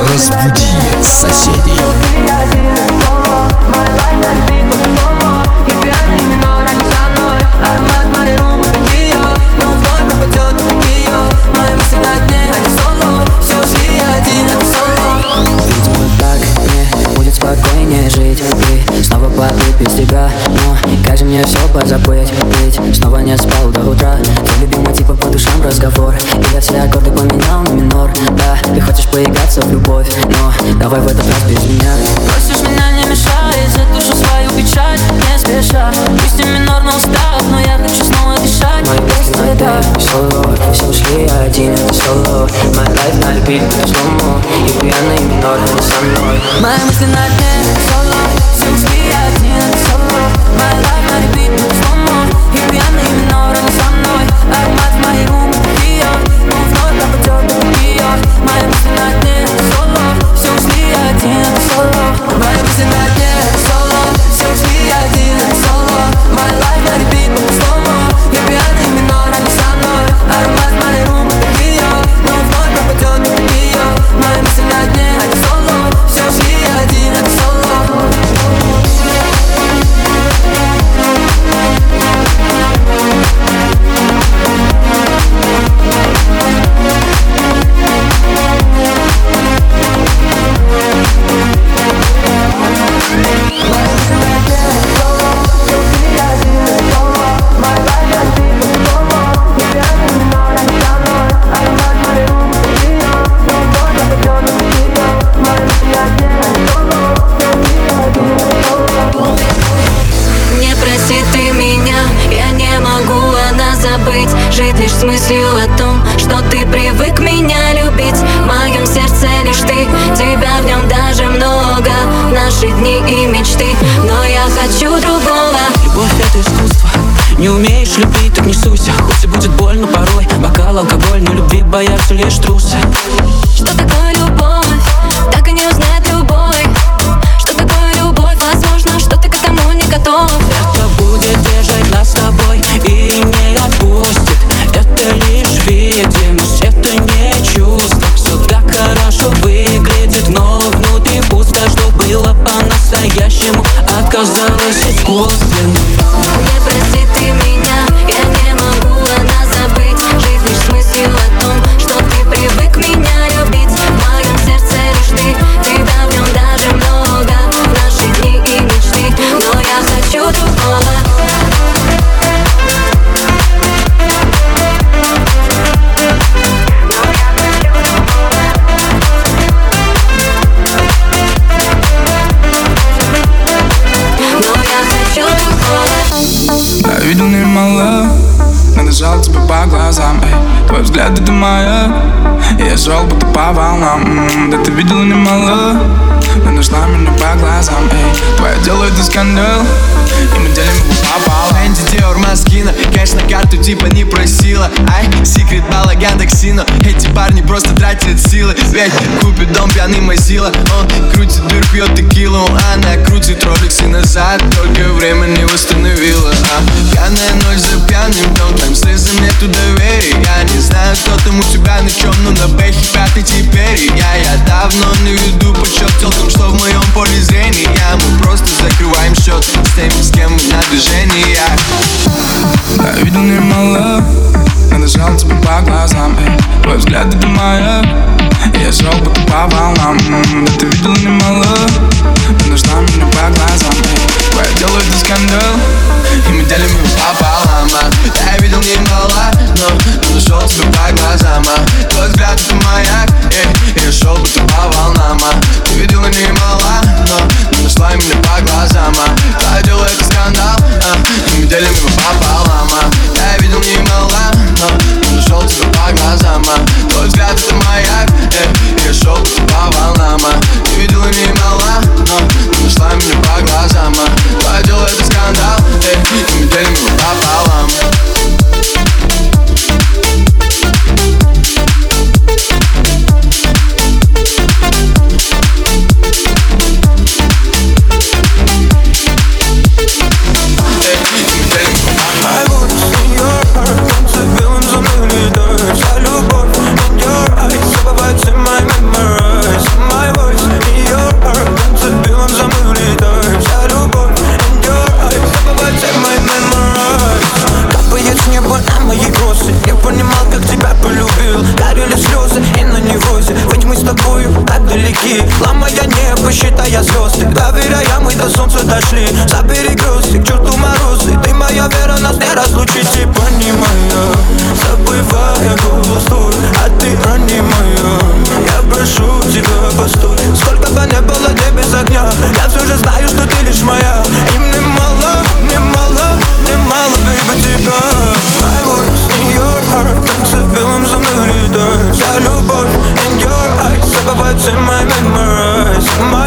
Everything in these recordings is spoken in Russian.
Разбуди соседей. Мной Мои мысли на дне, соло и мечты, но я хочу другого. Любовь это искусство. Не умеешь любить, так не суйся. Хоть и будет больно порой. Бокал, алкоголь, но любви боятся лишь трусы. Что такое любовь, так и не узнает любой. Что такое любовь, возможно, что ты к этому не готов. Это будет держать нас с тобой И не отпустит. Это лишь видимость, это не чувство. Все так хорошо выглядит, но по-настоящему Оказалось искусственным Не прости ты меня, И мы делим его пополам Энди Диор Маскина Кэш на карту типа не просила. Ай, секрет бала Яндексина Эти парни просто тратят силы. Ведь купит дом пьяный Мазила Он крутит дыр, пьет текилу. Она крутит роликсы назад. Только время не восстановила а, Пьяная ночь за пьяным днем Там слезам нету доверия. Я не знаю, кто там у тебя на чем Но на бэхе пятый теперь Я, я давно не веду подсчет Телкам, что в моем поле зрения. Мы просто закрываем счет С теми, с кем мы на движении Я видел немало Надо жал тебе по глазам эй. Твой взгляд это моя Я шел будто по волнам Да ты видела немало Но нашла меня по глазам эй. Твое дело это скандал И мы делим его пополам мама Я видел немало, но нашел тебя по глазам а? Твой взгляд это маяк, и, и шел будто по волнам а? Ты видела немало, но нашла меня по глазам а? Твое дело это скандал, а, и мы делим его пополам а? Я видел немало, но нашел тебя по глазам а? Твой взгляд это маяк, и, и шел будто по волнам а? Ты видела немало, но нашла меня по глазам а? Твое дело это скандал, и, и мы делим его Ломая небо, считая звезды Доверяя, мы до солнца дошли. За перегрузки, к черту морозы. Ты моя вера, нас не разлучить. И понимая, забывая голос твой А ты ранимая, я прошу тебя, постой. Сколько бы не было тебе без огня Я все же знаю, что ты лишь моя. И мне мало, мне мало, мне мало, бейба, тебя My words in your heart, танцы белым за мной летают За любовь in your eyes, забывать все мои my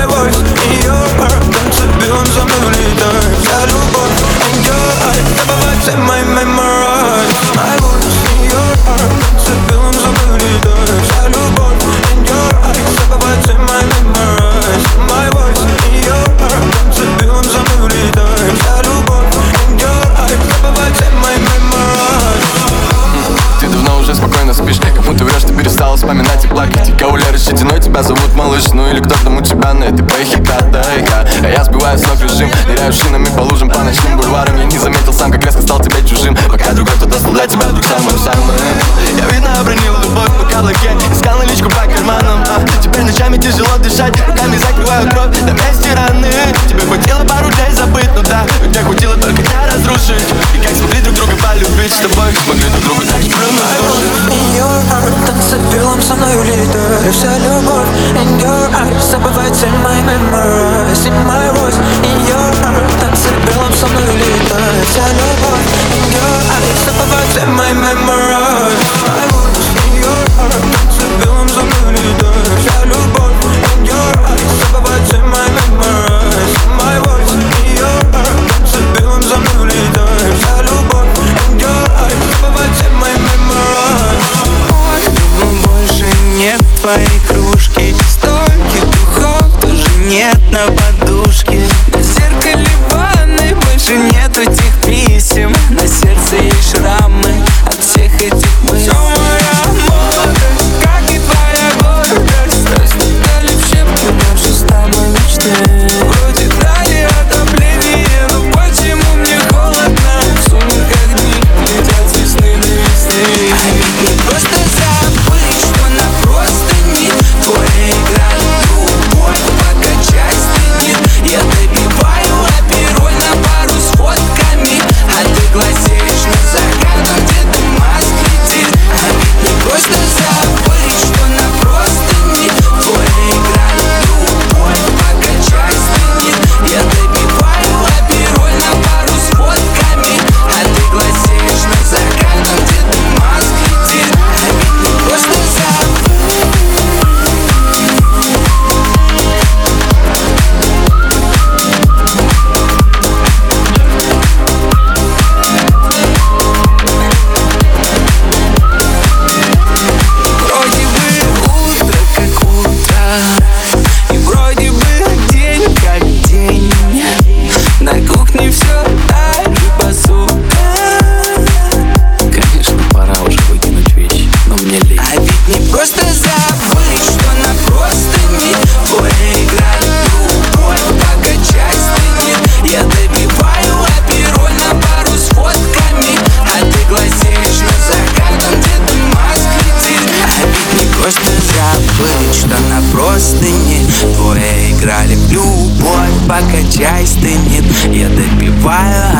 твоей кружки. Стольких духов тоже нет на подруге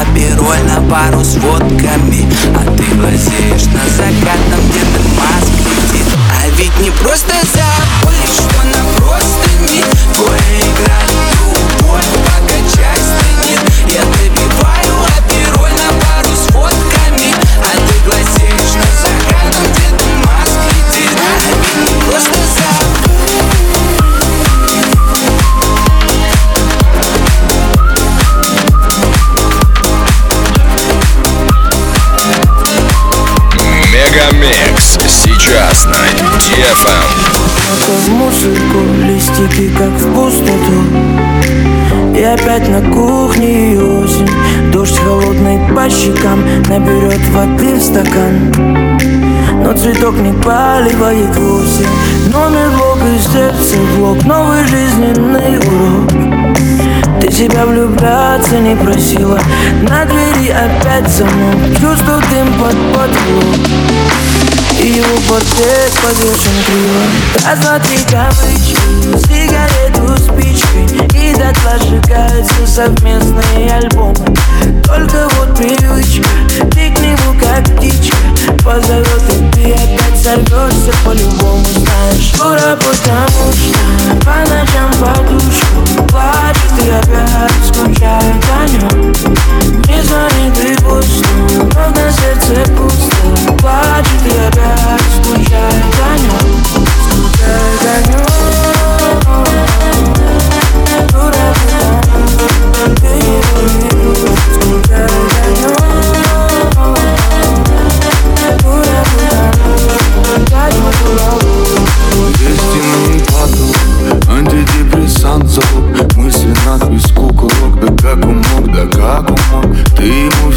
апероль на пару с водками А ты глазеешь на закатном где-то маск летит А ведь не просто за FM. в мусорку, листики как в пустоту. И опять на кухне осень. Дождь холодный по щекам Наберет воды в стакан. Но цветок не поливает вовсе. Номер блок и сердце блок. Новый жизненный урок. Ты себя влюбляться не просила. На двери опять замок. Чувствую дым под потолок. И его портрет повешен криво Раз, два, три кавычки Сигарету спичкой И дотла сжигаются совместные альбомы. Только вот привычка Ты к нему как птичка. Позовет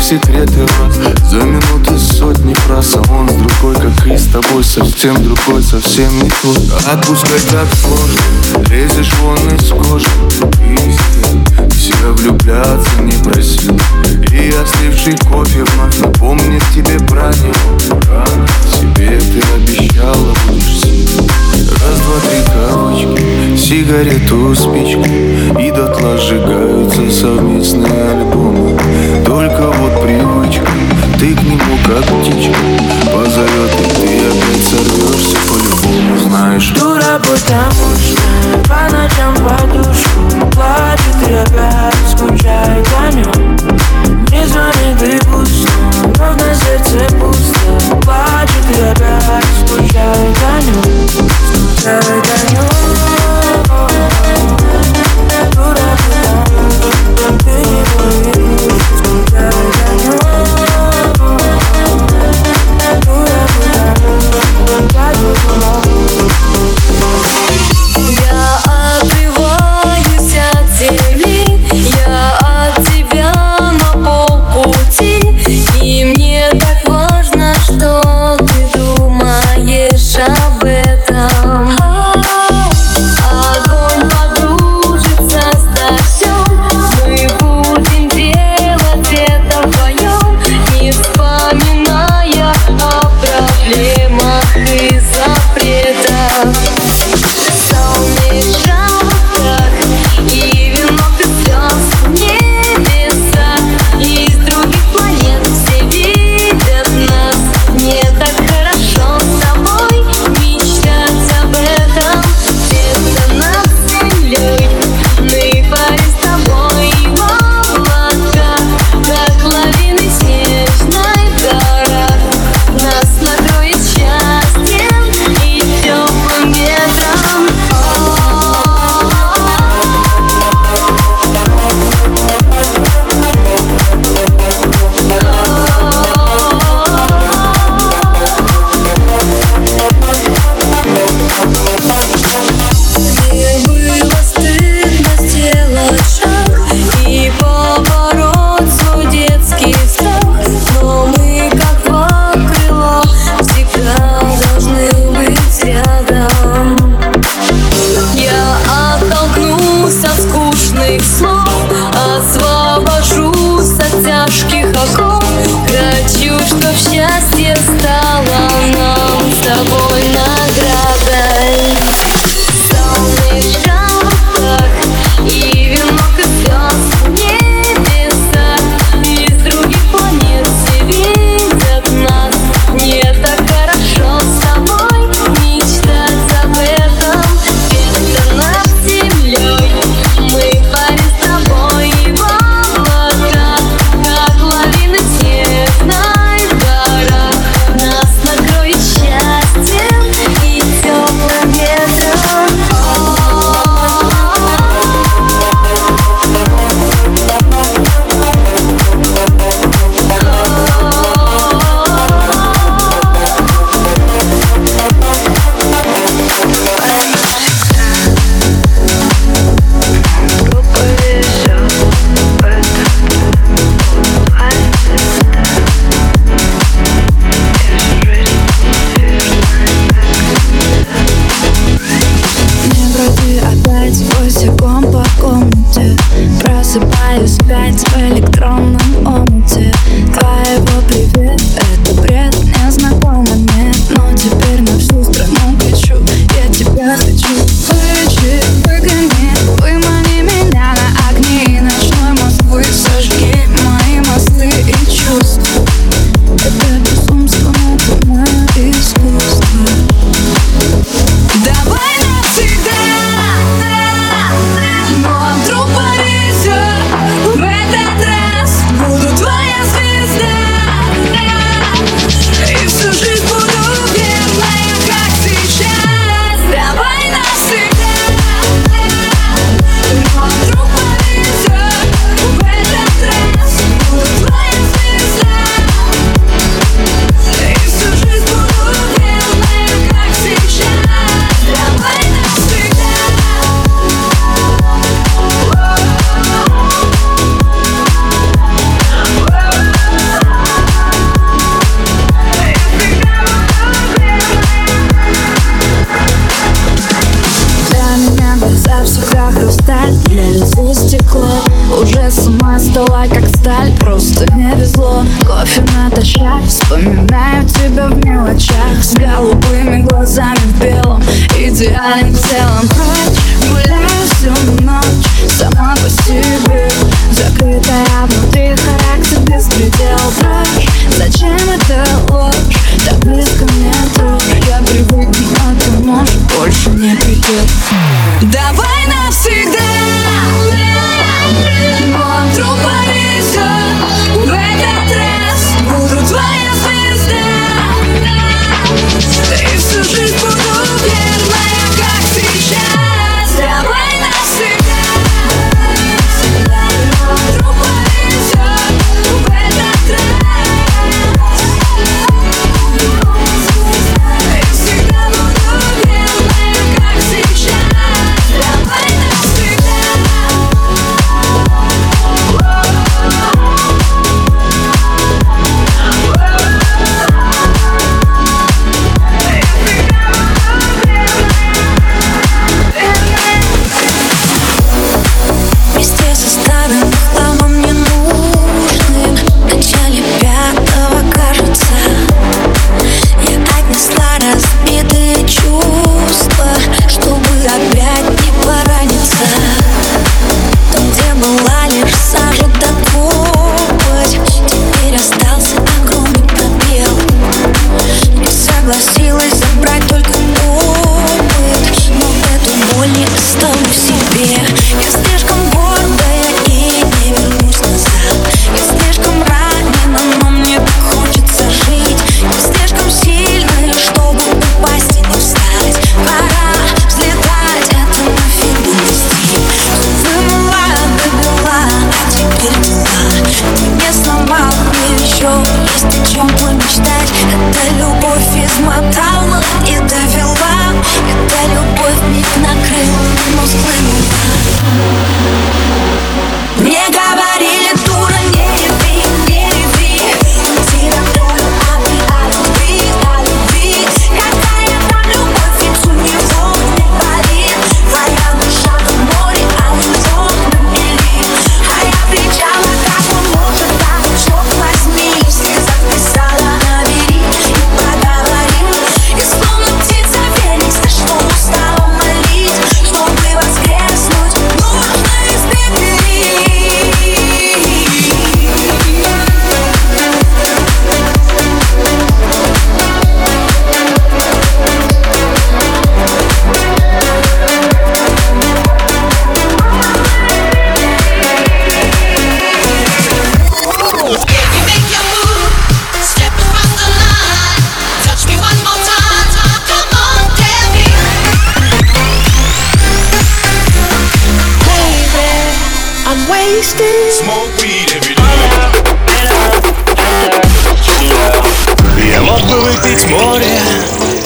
секреты раз За минуты сотни фраз А он другой, как и с тобой Совсем другой, совсем не тот. Отпускай так сложно Лезешь вон из кожи. Истина только влюбляться не просил. И я сливший кофе вновь напомнит тебе про него. Себе ты обещала будешь сил Раз, два, три кавочки, сигарету, спичку И дотла сжигаются совместные альбомы. Только вот привычка, ты к нему как птичка. Позови просыпаюсь опять в электронном Вспоминаю тебя в мелочах С голубыми глазами в белом Идеальным телом Прочь, гуляю всю ночь Сама по себе Закрытая внутри характер без предел Прочь, зачем это ложь? Так близко мне трожь Я привыкну, а ты можешь Больше не придет. Давай навсегда